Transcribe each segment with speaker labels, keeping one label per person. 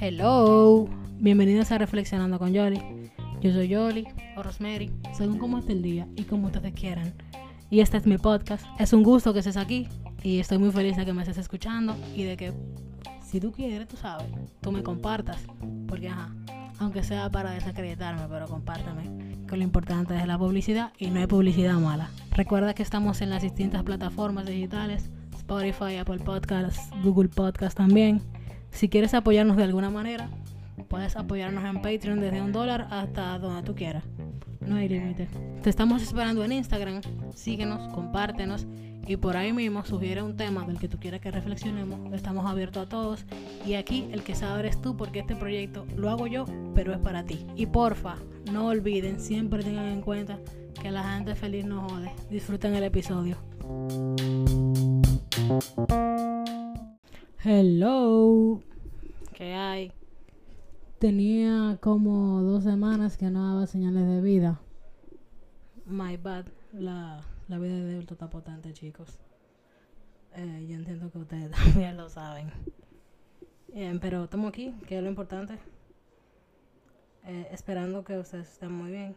Speaker 1: Hello, bienvenidos a Reflexionando con Yoli. Yo soy Yoli o Rosemary, según cómo esté el día y como ustedes quieran. Y este es mi podcast. Es un gusto que estés aquí y estoy muy feliz de que me estés escuchando y de que si tú quieres, tú sabes, tú me compartas. Porque, ajá, aunque sea para desacreditarme, pero compártame. Que lo importante es la publicidad y no hay publicidad mala. Recuerda que estamos en las distintas plataformas digitales: Spotify, Apple Podcasts, Google Podcasts también. Si quieres apoyarnos de alguna manera, puedes apoyarnos en Patreon desde un dólar hasta donde tú quieras. No hay límite. Te estamos esperando en Instagram. Síguenos, compártenos y por ahí mismo sugiere un tema del que tú quieras que reflexionemos. Estamos abiertos a todos. Y aquí el que sabe eres tú porque este proyecto lo hago yo, pero es para ti. Y porfa, no olviden, siempre tengan en cuenta que la gente feliz no jode. Disfruten el episodio. Hello. ¿Qué hay? Tenía como dos semanas que no daba señales de vida. My bad. La, la vida de adulto está potente, chicos. Eh, yo entiendo que ustedes también lo saben. Eh, pero estamos aquí, que es lo importante. Eh, esperando que ustedes estén muy bien.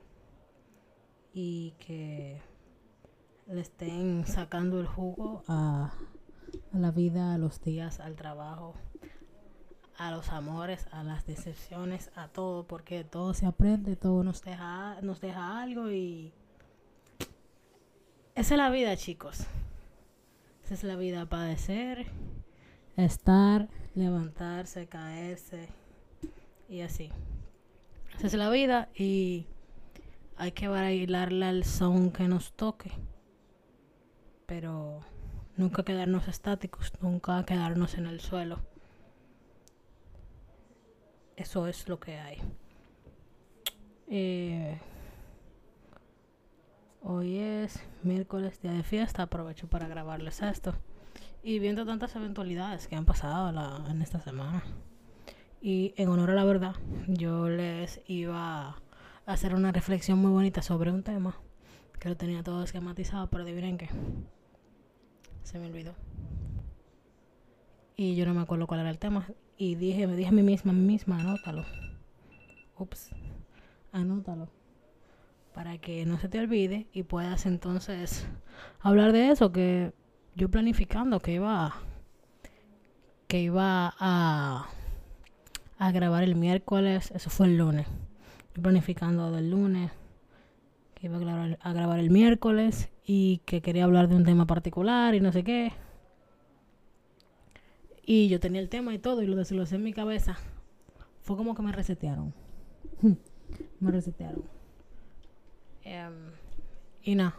Speaker 1: Y que le estén sacando el jugo a, a la vida, a los días, al trabajo, a los amores, a las decepciones, a todo, porque todo se aprende, todo nos deja, nos deja algo y esa es la vida, chicos. Esa es la vida, padecer, estar, levantarse, caerse y así. Esa es la vida y hay que bailarle al son que nos toque. Pero nunca quedarnos estáticos, nunca quedarnos en el suelo. Eso es lo que hay. Eh, hoy es miércoles, día de fiesta. Aprovecho para grabarles esto. Y viendo tantas eventualidades que han pasado en esta semana. Y en honor a la verdad, yo les iba a hacer una reflexión muy bonita sobre un tema que lo tenía todo esquematizado, pero adivinen qué. Se me olvidó. Y yo no me acuerdo cuál era el tema. Y dije, me dije a mí misma, a mí misma, anótalo. Ups, anótalo. Para que no se te olvide y puedas entonces hablar de eso que yo planificando que iba que iba a, grabar el miércoles, eso fue el lunes. Yo planificando del lunes que iba a grabar, a grabar el miércoles y que quería hablar de un tema particular y no sé qué. Y yo tenía el tema y todo, y lo desglosé en mi cabeza. Fue como que me resetearon. me resetearon. Um, y nada.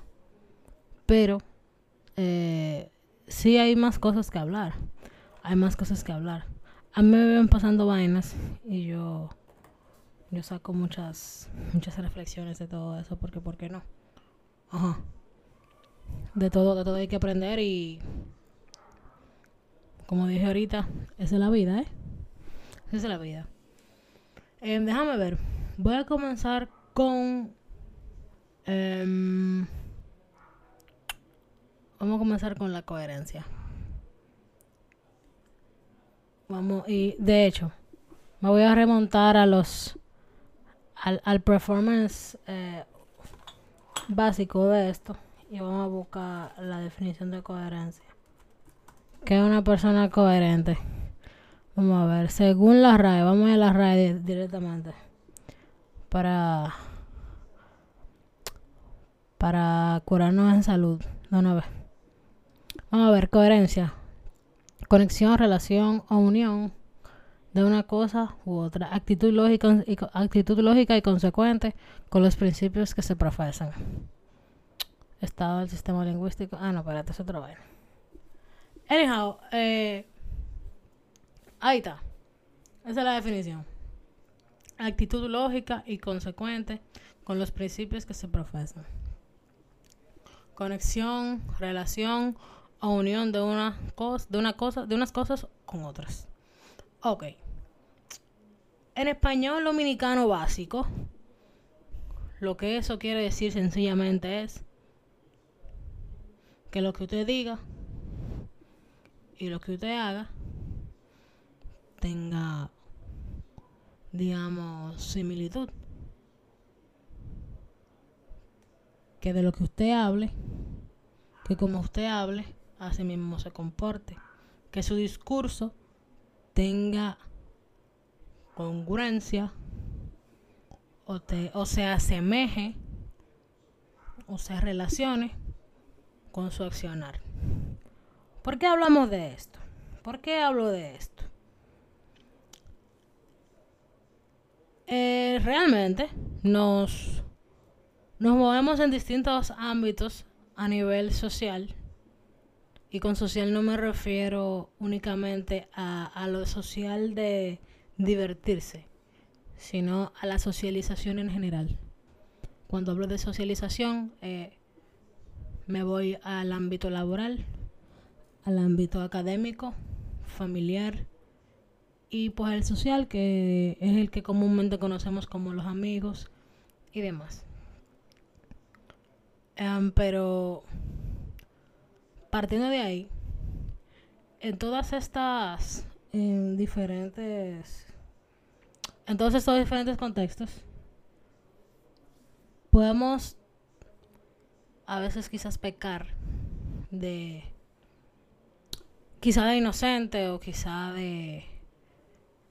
Speaker 1: Pero, eh, sí hay más cosas que hablar. Hay más cosas que hablar. A mí me ven pasando vainas y yo, yo saco muchas, muchas reflexiones de todo eso, porque, ¿por qué no? Ajá. De todo, de todo hay que aprender y como dije ahorita, esa es la vida, ¿eh? Esa es la vida. Eh, déjame ver. Voy a comenzar con... Um, vamos a comenzar con la coherencia. Vamos, y de hecho, me voy a remontar a los... al, al performance eh, básico de esto. Y vamos a buscar la definición de coherencia que es una persona coherente. Vamos a ver, según la RAE, vamos a la RAE directamente. Para para curarnos en salud de una vez. Vamos a ver, coherencia. Conexión, relación o unión de una cosa u otra. Actitud lógica y, actitud lógica y consecuente con los principios que se profesan. Estado del sistema lingüístico. Ah, no, espérate, es otro vaina. Anyhow, eh, ahí está. Esa es la definición. Actitud lógica y consecuente con los principios que se profesan. Conexión, relación o unión de una cosa, de una cosa, de unas cosas con otras. Ok. En español dominicano básico, lo que eso quiere decir sencillamente es que lo que usted diga y lo que usted haga tenga, digamos, similitud. Que de lo que usted hable, que como usted hable, así mismo se comporte. Que su discurso tenga congruencia o, te, o se asemeje o se relacione con su accionar. ¿Por qué hablamos de esto? ¿Por qué hablo de esto? Eh, realmente nos, nos movemos en distintos ámbitos a nivel social. Y con social no me refiero únicamente a, lo social de divertirse, sino a la socialización en general. Cuando hablo de socialización, eh, me voy al ámbito laboral, al ámbito académico, familiar y pues el social, que es el que comúnmente conocemos como los amigos y demás. Em, pero partiendo de ahí, en todas estas en diferentes en todos estos diferentes contextos podemos a veces quizás pecar de quizá de inocente o quizá de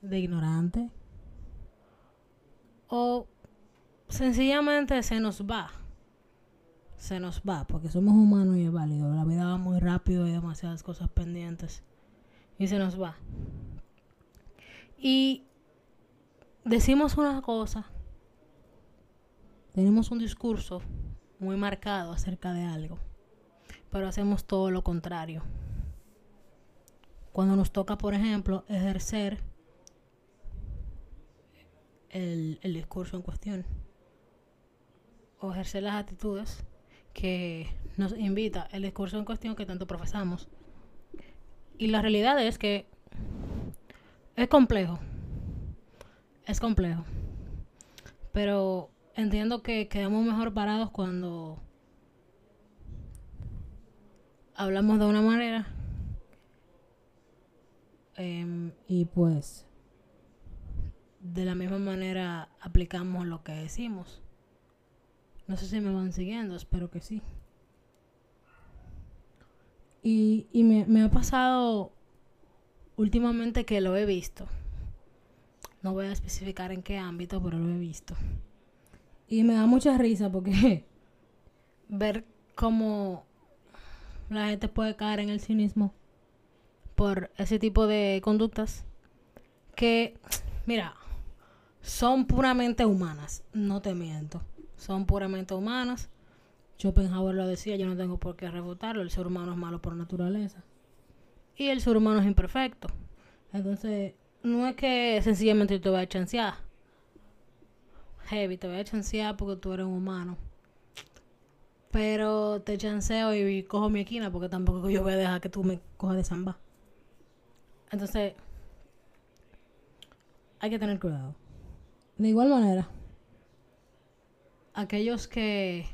Speaker 1: de ignorante o sencillamente se nos va se nos va porque somos humanos y es válido. La vida va muy rápido y demasiadas cosas pendientes. Y se nos va. Y decimos una cosa. Tenemos un discurso muy marcado acerca de algo, pero hacemos todo lo contrario. Cuando nos toca, por ejemplo, ejercer el, el discurso en cuestión o ejercer las actitudes que nos invita el discurso en cuestión que tanto profesamos. Y la realidad es que es complejo. Es complejo. Pero entiendo que quedamos mejor parados cuando hablamos de una manera em, y pues de la misma manera aplicamos lo que decimos. No sé si me van siguiendo, espero que sí. Y, y me, me ha pasado últimamente que lo he visto. No voy a especificar en qué ámbito, pero lo he visto. Y me da mucha risa porque ver cómo la gente puede caer en el cinismo por ese tipo de conductas que, mira, son puramente humanas, no te miento, son puramente humanas. Schopenhauer lo decía, yo no tengo por qué refutarlo, el ser humano es malo por naturaleza. Y el ser humano es imperfecto. Entonces, no es que sencillamente te voy a chancear heavy, te voy a chancear porque tú eres un humano. Pero te chanceo y cojo mi esquina porque tampoco yo voy a dejar que tú me cojas de samba. Entonces, hay que tener cuidado. De igual manera, aquellos que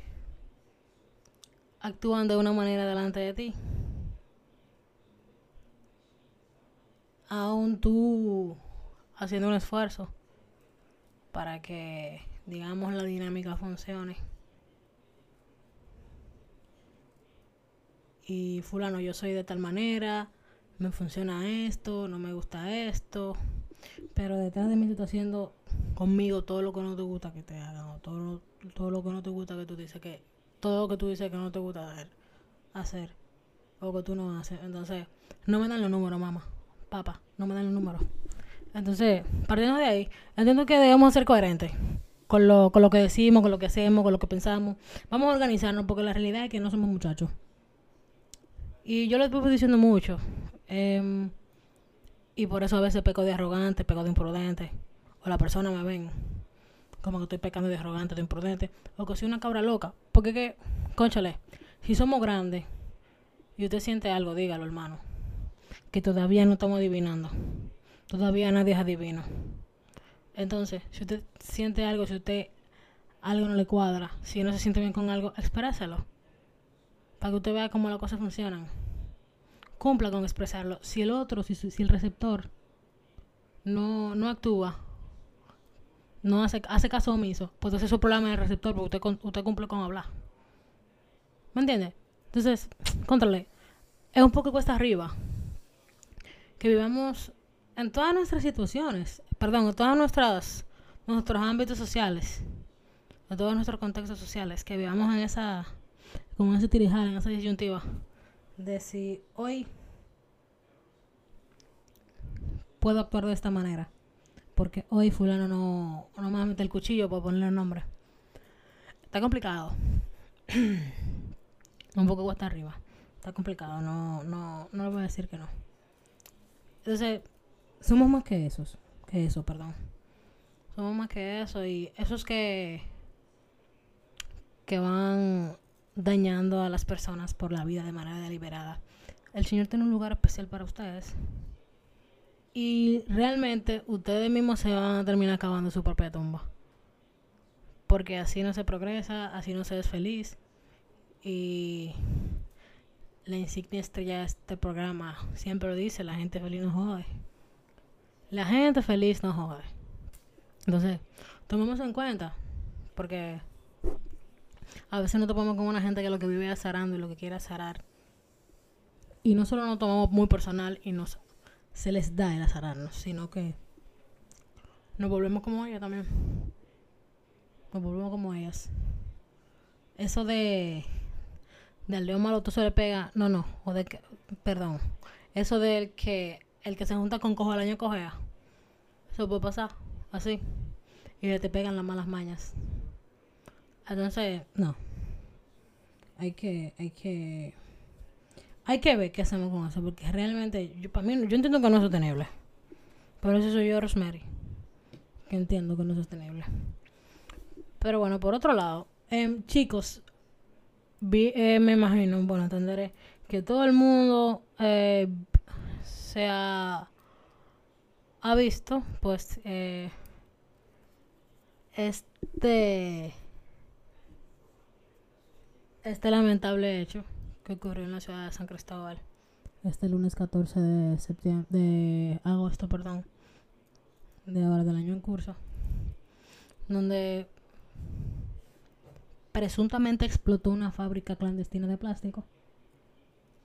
Speaker 1: actúan de una manera delante de ti, aún tú haciendo un esfuerzo para que, digamos, la dinámica funcione. Y fulano, yo soy de tal manera, me funciona esto, no me gusta esto, pero detrás de mí te está haciendo conmigo todo lo que no te gusta que te hagan, o todo, todo lo que no te gusta que tú dices que, todo lo que tú dices que no te gusta hacer, hacer o que tú no haces. Entonces, no me dan los números, mamá, papá, no me dan los números. Entonces, partiendo de ahí, entiendo que debemos ser coherentes con lo, con lo que decimos, con lo que hacemos, con lo que pensamos. Vamos a organizarnos porque la realidad es que no somos muchachos. Y yo lo estoy diciendo mucho. Em, y por eso a veces peco de arrogante, peco de imprudente. O la persona me ven como que estoy pecando de arrogante, de imprudente. O que soy una cabra loca. Porque que, conchale, si somos grandes y usted siente algo, dígalo, hermano. Que todavía no estamos adivinando. Todavía nadie es adivino. Entonces, si usted siente algo, si usted algo no le cuadra, si no se siente bien con algo, expréselo. para que usted vea cómo las cosas funcionan. Cumpla con expresarlo. Si el otro, si, si el receptor no, no actúa, no hace, hace caso omiso, pues entonces es su problema del receptor, porque usted, usted cumple con hablar. ¿Me entiende? Entonces, contrale, es un poco cuesta arriba que vivamos en todas nuestras situaciones, perdón, en todas nuestras nuestros ámbitos sociales, en todos nuestros contextos sociales, que vivamos en esa como en ese tirijal, en esa disyuntiva de si hoy puedo actuar de esta manera. Porque hoy fulano no, no me va a meter el cuchillo por ponerle el nombre. Está complicado. Un poco cuesta arriba. Está complicado. No, no, no le voy a decir que no. Entonces, somos más que esos. Que eso, perdón. Somos más que eso. Y esos que que van dañando a las personas por la vida de manera deliberada. El Señor tiene un lugar especial para ustedes. Y realmente ustedes mismos se van a terminar acabando su propia tumba. Porque así no se progresa, así no se es feliz. Y la insignia estrella de este programa siempre lo dice, la gente feliz no jode. La gente feliz no jode. Entonces, tomemos en cuenta, porque a veces nos topamos con una gente que lo que vive azarando y lo que quiere azarar. Y no solo nos tomamos muy personal y nos se les da el azararnos, sino que nos volvemos como ellas también. Nos volvemos como ellas. Eso de del león malo todo se le pega, no, no, o de que, perdón, eso del que el que se junta con cojo al año cojea, eso puede pasar, así, y te pegan las malas mañas. Entonces, no. Hay que, hay que, hay que ver qué hacemos con eso, porque realmente, yo, para mí, yo entiendo que no es sostenible. Pero eso soy yo, Rosemary, que entiendo que no es sostenible. Pero bueno, por otro lado, eh, chicos, vi, eh, me imagino, bueno, entenderé que todo el mundo eh, se ha, ha visto, pues, eh, este este lamentable hecho que ocurrió en la ciudad de San Cristóbal este lunes 14 de septiembre de agosto, perdón, de ahora del año en curso, donde presuntamente explotó una fábrica clandestina de plástico,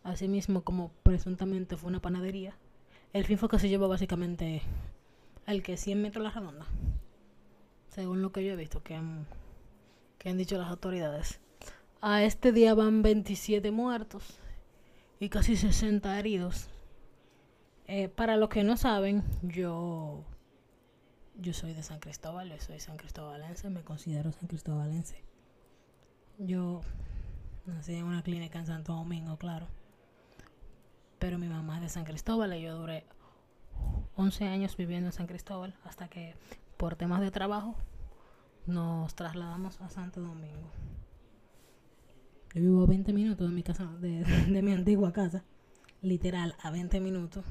Speaker 1: asimismo como presuntamente fue una panadería. El fin fue que se llevó básicamente el que 100 metros la redonda, según lo que yo he visto que que han dicho las autoridades. A este día van 27 muertos y casi 60 heridos. Eh, para los que no saben, yo yo soy de San Cristóbal, yo soy san cristóbalense, me considero san cristóbalense. Yo nací en una clínica en Santo Domingo, claro. Pero mi mamá es de San Cristóbal y yo duré 11 años viviendo en San Cristóbal hasta que por temas de trabajo nos trasladamos a Santo Domingo. Yo vivo a 20 minutos de mi casa, de, mi antigua casa. Literal, a 20 minutos.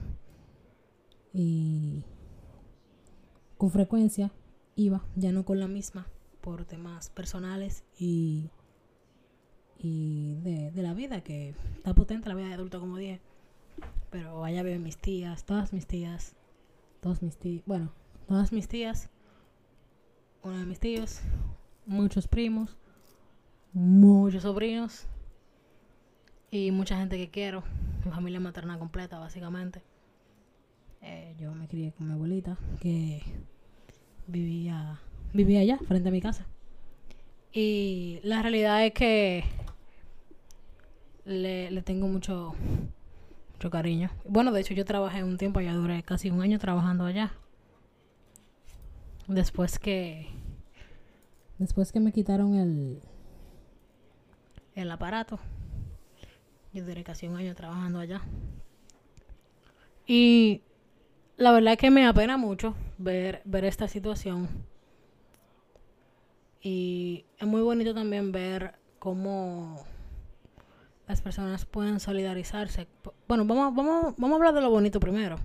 Speaker 1: Y con frecuencia iba, ya no con la misma, por temas personales y, y de, de la vida, que está potente la vida de adulto como dije. Pero allá viven mis tías, todas mis tías, todos mis tíos, bueno, todas mis tías, uno de mis tíos, muchos primos, muchos sobrinos y mucha gente que quiero. Mi familia materna completa, básicamente. Eh, yo me crié con mi abuelita, que vivía, vivía allá, frente a mi casa. Y la realidad es que le, le tengo mucho, mucho cariño. Bueno, de hecho yo trabajé un tiempo allá, duré casi un año trabajando allá. Después que... Después que me quitaron el, el aparato. Yo duré casi un año trabajando allá. Y la verdad es que me apena mucho ver, ver esta situación. Y es muy bonito también ver cómo las personas pueden solidarizarse. Bueno, vamos, vamos, vamos a hablar de lo bonito primero.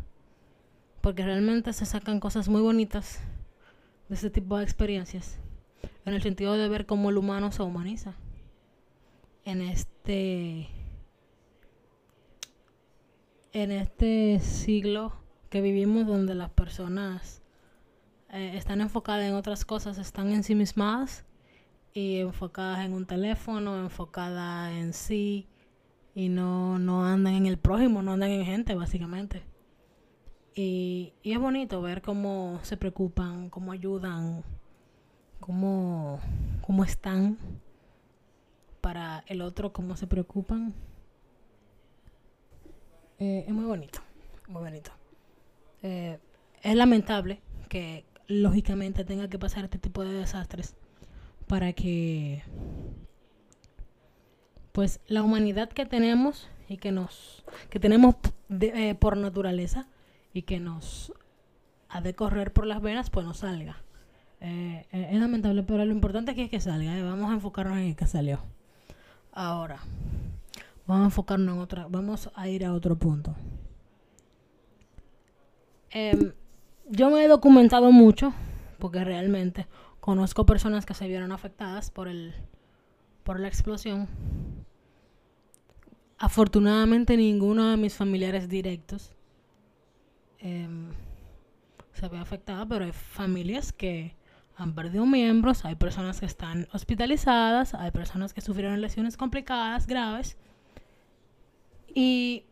Speaker 1: Porque realmente se sacan cosas muy bonitas de este tipo de experiencias. En el sentido de ver cómo el humano se humaniza en este en este siglo que vivimos donde las personas eh, están enfocadas en otras cosas, están en sí mismas y enfocadas en un teléfono, enfocadas en sí y no, no andan en el prójimo, no andan en gente básicamente. Y, y es bonito ver cómo se preocupan, cómo ayudan, cómo, cómo están para el otro, cómo se preocupan. Eh, es muy bonito, muy bonito. Eh, es lamentable que lógicamente tenga que pasar este tipo de desastres para que pues la humanidad que tenemos y que nos que tenemos eh, por naturaleza y que nos ha de correr por las venas pues no salga eh, es lamentable pero lo importante aquí es que salga vamos a enfocarnos en el que salió ahora vamos a enfocarnos en otra vamos a ir a otro punto em, yo me he documentado mucho porque realmente conozco personas que se vieron afectadas por el por la explosión. Afortunadamente ninguno de mis familiares directos em, se ve afectada, pero hay familias que han perdido miembros, hay personas que están hospitalizadas, hay personas que sufrieron lesiones complicadas, graves. Y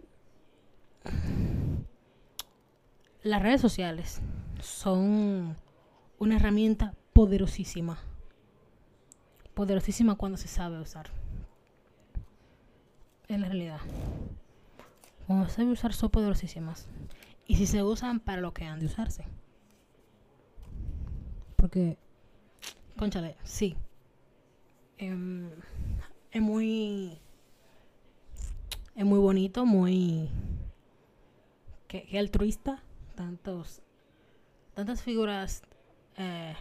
Speaker 1: las redes sociales son una herramienta poderosísima. Poderosísima cuando se sabe usar. En la realidad. Cuando se sabe usar son poderosísimas. Y si se usan para lo que han de usarse. Porque, conchale, sí. Em, es muy. Es muy bonito, muy. que, que altruista tantos, tantas figuras eh,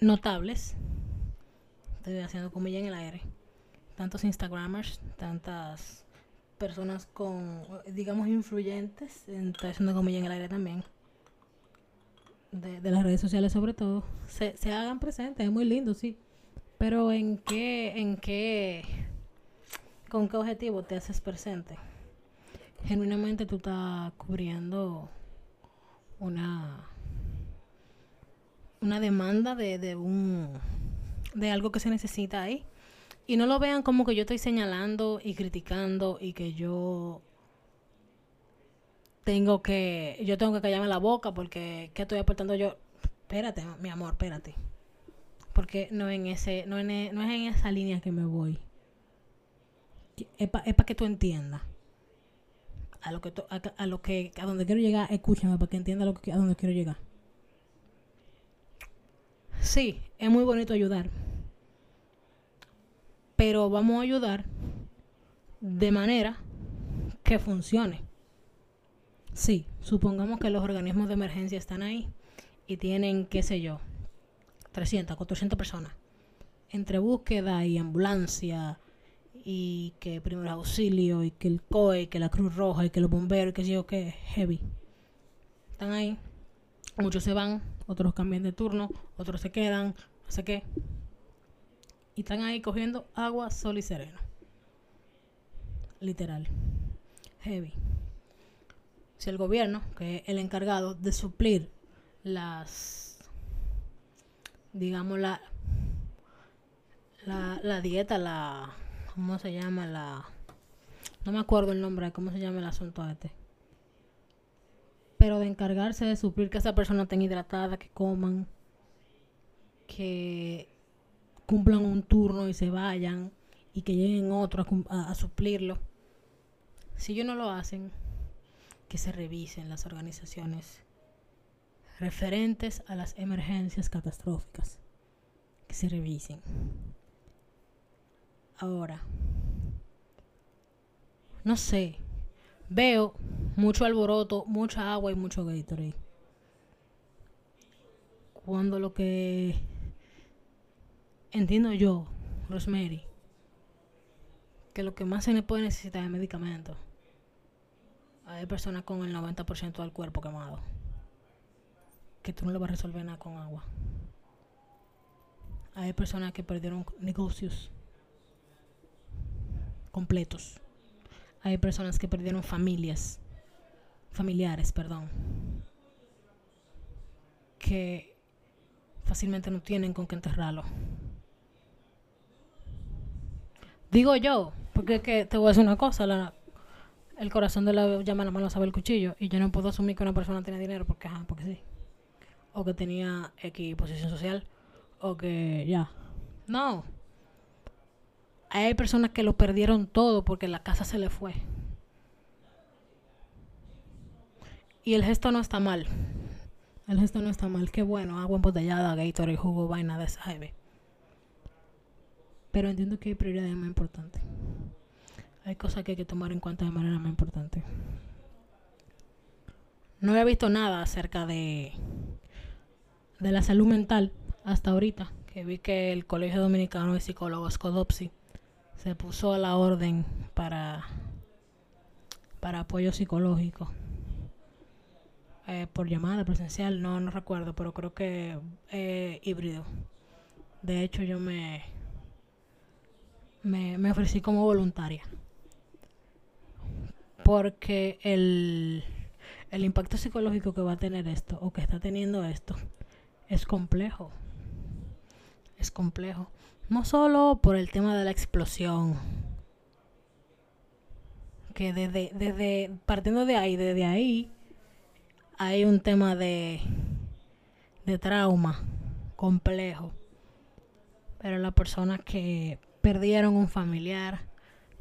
Speaker 1: notables, estoy haciendo comilla en el aire, tantos Instagramers, tantas personas con, digamos, influyentes, estoy haciendo comilla en el aire también, de, de las redes sociales sobre todo, se, se hagan presentes, es muy lindo, sí, pero ¿en qué, en qué, con qué objetivo te haces presente? genuinamente tú estás cubriendo una una demanda de, de un de algo que se necesita ahí y no lo vean como que yo estoy señalando y criticando y que yo tengo que yo tengo que callarme la boca porque qué estoy aportando yo espérate mi amor espérate porque no en ese no, en, e, no es en esa línea que me voy es para que tú entiendas a lo que a, lo que a donde quiero llegar, escúchame para que entienda lo que a donde quiero llegar. Sí, es muy bonito ayudar. Pero vamos a ayudar de manera que funcione. Sí, supongamos que los organismos de emergencia están ahí y tienen, qué sé yo, 300, 400 personas. Entre búsqueda y ambulancia, y que primer auxilio y que el COE, y que la Cruz Roja y que los bomberos, y que sé yo que heavy. Están ahí. Muchos se van, otros cambian de turno, otros se quedan, no sé qué. Y están ahí cogiendo agua, sol y sereno. Literal. Heavy. Si el gobierno, que es el encargado de suplir las, digamos, la, la, la dieta, la, ¿Cómo se llama la.? No me acuerdo el nombre cómo se llama el asunto este. Pero de encargarse de suplir que esa persona tenga hidratada, que coman, que cumplan un turno y se vayan y que lleguen otros a, a, suplirlo. Si ellos no lo hacen, que se revisen las organizaciones referentes a las emergencias catastróficas. Que se revisen. Ahora, no sé, veo mucho alboroto, mucha agua y mucho Gatorade. Cuando lo que entiendo yo, Rosemary, que lo que más se le puede necesitar es medicamentos. Hay personas con el 90% del cuerpo quemado. Que tú no le vas a resolver nada con agua. Hay personas que perdieron negocios completos. Hay personas que perdieron familias, familiares, perdón, que fácilmente no tienen con qué enterrarlo. Digo yo, porque es que te voy a decir una cosa, la, el corazón de la llama la mano sabe el cuchillo y yo no puedo asumir que una persona tiene dinero porque, ajá, porque sí. O que tenía X posición social o que ya. No. Hay personas que lo perdieron todo porque la casa se le fue. Y el gesto no está mal. El gesto no está mal. Qué bueno, agua embotellada, Gatorade, jugo, vaina de esa pero entiendo que hay prioridades más importantes. Hay cosas que hay que tomar en cuenta de manera más importante. No había visto nada acerca de, de la salud mental hasta ahorita, que vi que el Colegio Dominicano de Psicólogos, CODOPSI, se puso a la orden para, para apoyo psicológico. Eh, por llamada presencial, no, no recuerdo, pero creo que eh, híbrido. De hecho, yo me, me, me ofrecí como voluntaria. Porque el, el impacto psicológico que va a tener esto o que está teniendo esto es complejo. Es complejo. No solo por el tema de la explosión. Que desde, desde partiendo de ahí, desde ahí, hay un tema de, de trauma complejo. Pero la persona que perdieron un familiar.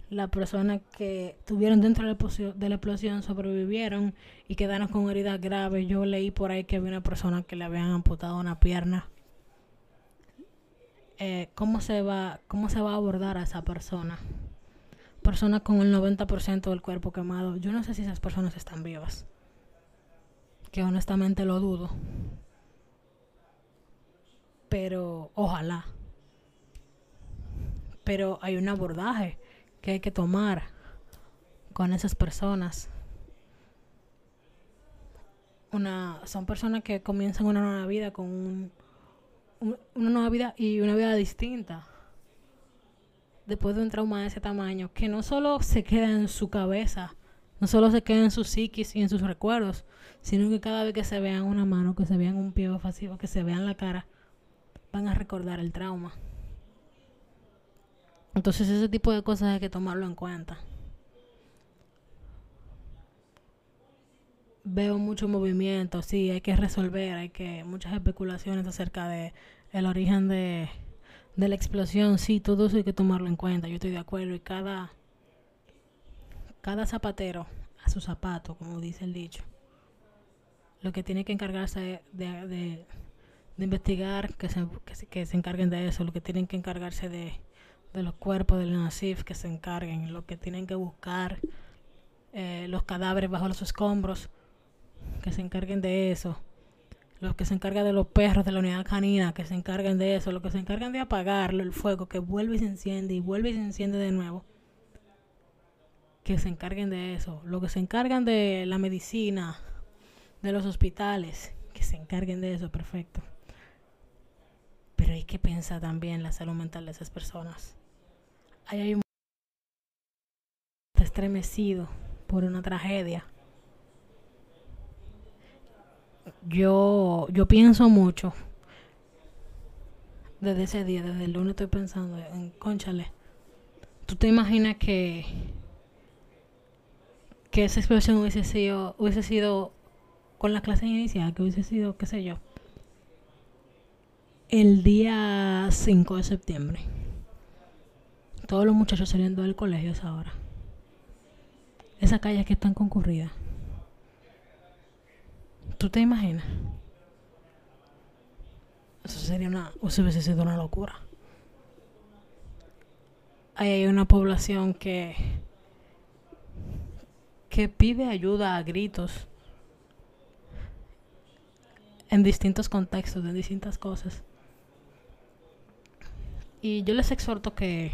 Speaker 1: Las personas que estuvieron dentro de la, explosión sobrevivieron y quedaron con heridas graves. Yo leí por ahí que había una persona que le habían amputado una pierna. Eh, ¿cómo, se va, ¿Cómo se va a abordar a esa persona? Personas con el 90% del cuerpo quemado. Yo no sé si esas personas están vivas. Que honestamente lo dudo. Pero ojalá pero hay un abordaje que hay que tomar con esas personas. Una, son personas que comienzan una nueva vida con una nueva vida y una vida distinta después de un trauma de ese tamaño que no solo se queda en su cabeza, no solo se queda en su psiquis y en sus recuerdos, sino que cada vez que se vean una mano, que se vean un pie o que se vean la cara, van a recordar el trauma. Entonces ese tipo de cosas hay que tomarlo en cuenta. Veo mucho movimiento, sí, hay que resolver, hay que muchas especulaciones acerca de el origen de, de la explosión, sí, todo eso hay que tomarlo en cuenta, yo estoy de acuerdo y cada cada zapatero a su zapato, como dice el dicho. Lo que tiene que encargarse de, de, investigar, que se, que se encarguen de eso, lo que tienen que encargarse de de los cuerpos del NACIF que se encarguen, los que tienen que buscar eh, los cadáveres bajo los escombros, que se encarguen de eso, los que se encargan de los perros de la unidad canina, que se encarguen de eso, los que se encargan de apagarlo, el fuego, que vuelve y se enciende y vuelve y se enciende de nuevo, que se encarguen de eso, los que se encargan de la medicina, de los hospitales, que se encarguen de eso, perfecto. Pero hay que pensar también la salud mental de esas personas hay un está estremecido por una tragedia. Yo, yo pienso mucho desde ese día, desde el lunes estoy pensando en conchale. ¿Tú te imaginas que que esa explosión hubiese sido hubiese sido con la clase inicial, que hubiese sido, qué sé yo, el día 5 de septiembre? Todos los muchachos saliendo del colegio esa hora. Esa calle que están concurrida. ¿Tú te imaginas? Eso sería una, eso hubiese sido una locura. Hay una población que que pide ayuda a gritos en distintos contextos, en distintas cosas. Y yo les exhorto que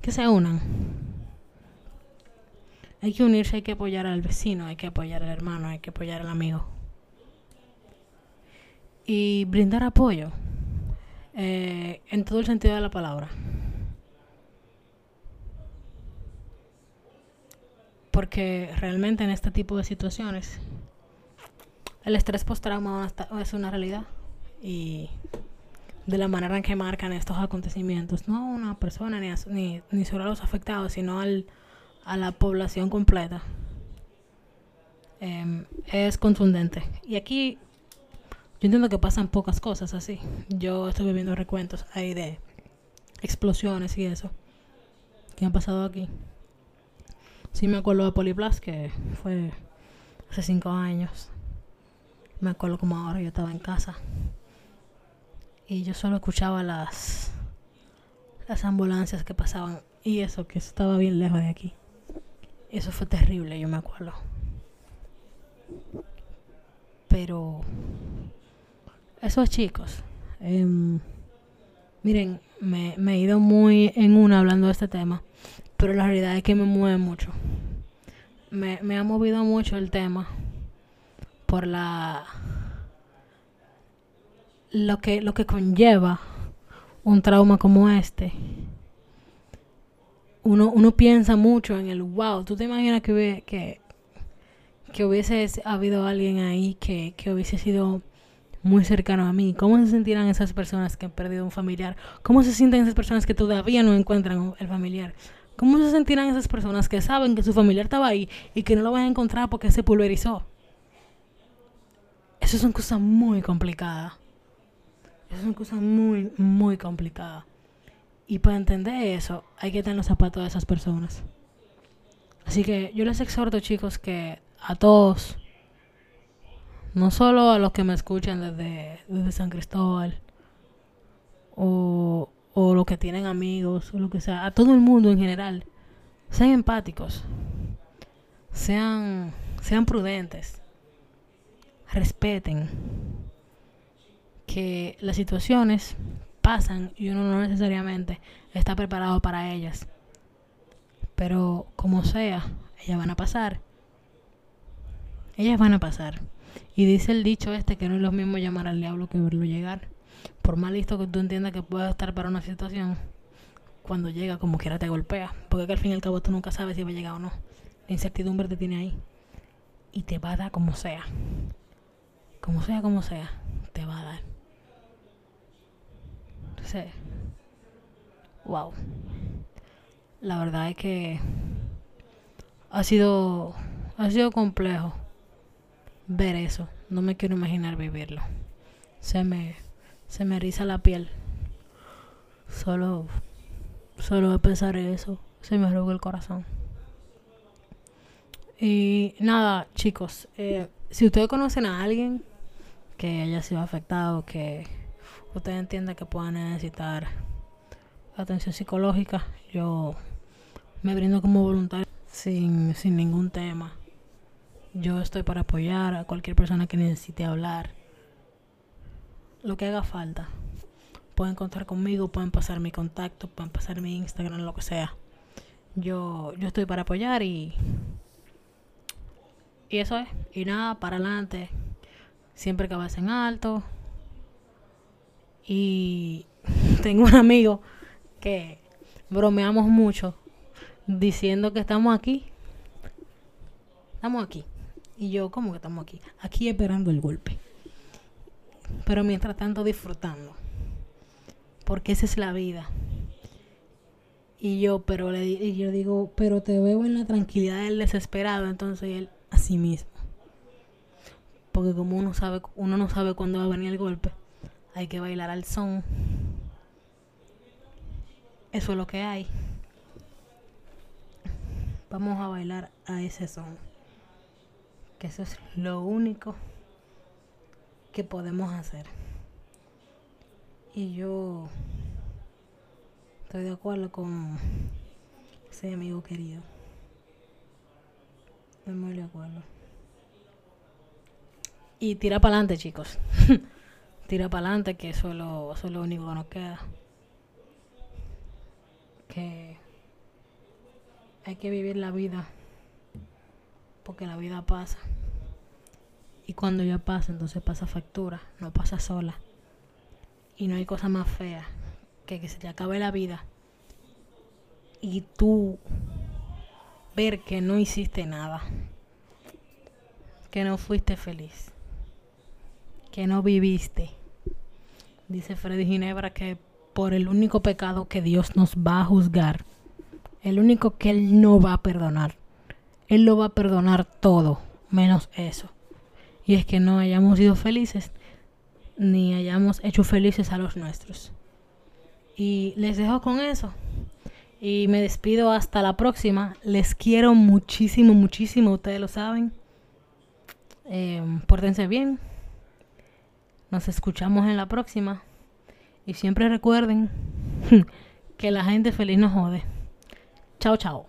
Speaker 1: que se unan. Hay que unirse, hay que apoyar al vecino, hay que apoyar al hermano, hay que apoyar al amigo. Y brindar apoyo eh, en todo el sentido de la palabra. porque realmente en este tipo de situaciones el estrés postrauma es una realidad y de la manera en que marcan estos acontecimientos, no a una persona ni, ni, ni solo a los afectados, sino al, a la población completa, em, es contundente. Y aquí yo entiendo que pasan pocas cosas así. Yo estoy viendo recuentos ahí de explosiones y eso que han pasado aquí. Sí me acuerdo de Poliplas, que fue hace cinco años. Me acuerdo como ahora yo estaba en casa. Y yo solo escuchaba las, las ambulancias que pasaban. Y eso, que estaba bien lejos de aquí. Eso fue terrible, yo me acuerdo. Pero... Eso es chicos. Em, miren, me, me he ido muy en una hablando de este tema. Pero la realidad es que me mueve mucho. Me, me ha movido mucho el tema por la lo que lo que conlleva un trauma como este uno, uno piensa mucho en el wow tú te imaginas que que, que hubiese habido alguien ahí que, que hubiese sido muy cercano a mí. ¿Cómo se sentirán esas personas que han perdido un familiar? ¿Cómo se sienten esas personas que todavía no encuentran el familiar? ¿Cómo se sentirán esas personas que saben que su familiar estaba ahí y que no lo van a encontrar porque se pulverizó? Eso son cosas muy complicadas. Eso son cosas muy, muy complicadas. Y para entender eso, hay que tener los zapatos de esas personas. Así que yo les exhorto, chicos, que a todos, no solo a los que me escuchan desde, desde San Cristóbal, o, o los que tienen amigos, o lo que sea, a todo el mundo en general, sean empáticos, sean, sean prudentes, respeten que las situaciones pasan y uno no necesariamente está preparado para ellas. Pero como sea, ellas van a pasar. Ellas van a pasar. Y dice el dicho este que no es lo mismo llamar al diablo que verlo llegar por más listo que tú entiendas que pueda estar para una situación, cuando llega como quiera te golpea. Porque al fin y al cabo tú nunca sabes si va a llegar o no. La incertidumbre te tiene ahí. Y te va a dar como sea. Como sea, como sea, te va a dar. Wow. La verdad es que ha sido ha sido complejo ver eso. No me quiero imaginar vivirlo. Se me se me eriza la piel. Solo, solo de pensar eso, se me arruga el corazón. Y nada, chicos, eh, si ustedes conocen a alguien que haya sido afectado, que ustedes entiendan que pueda necesitar atención psicológica, yo me brindo como voluntario sin, sin ningún tema. Yo estoy para apoyar a cualquier persona que necesite hablar lo que haga falta. Pueden contar conmigo, pueden pasar mi contacto, pueden pasar mi Instagram, lo que sea. Yo, yo estoy para apoyar y. Y eso es. Y nada, para adelante. Siempre que en alto. Y tengo un amigo que bromeamos mucho diciendo que estamos aquí. Estamos aquí. Y yo, ¿cómo que estamos aquí? Aquí esperando el golpe pero mientras tanto disfrutando. Porque esa es la vida. Y yo, pero le y yo digo, pero te veo en la tranquilidad del desesperado, entonces él a sí mismo. Porque como uno sabe, uno no sabe cuándo va a venir el golpe, hay que bailar al son. Eso es lo que hay. Vamos a bailar a ese son. Que eso es lo único que podemos hacer. Y yo estoy de acuerdo con ese amigo querido. Estoy muy de acuerdo. Y tira para adelante, chicos. tira para adelante, que eso es, lo, eso es lo único que nos queda. Que hay que vivir la vida. Porque la vida pasa. Y cuando ya pasa, entonces pasa factura, no pasa sola. Y no hay cosa más fea que que se te acabe la vida y tú ver que no hiciste nada, que no fuiste feliz, que no viviste. Dice Freddy Ginebra que por el único pecado que Dios nos va a juzgar, el único que Él no va a perdonar, Él lo va a perdonar todo, menos eso. Y es que no hayamos sido felices, ni hayamos hecho felices a los nuestros. Y les dejo con eso. Y me despido hasta la próxima. Les quiero muchísimo, muchísimo. Ustedes lo saben. Eh, pórtense bien. Nos escuchamos en la próxima. Y siempre recuerden que la gente feliz no jode. Chao, chao.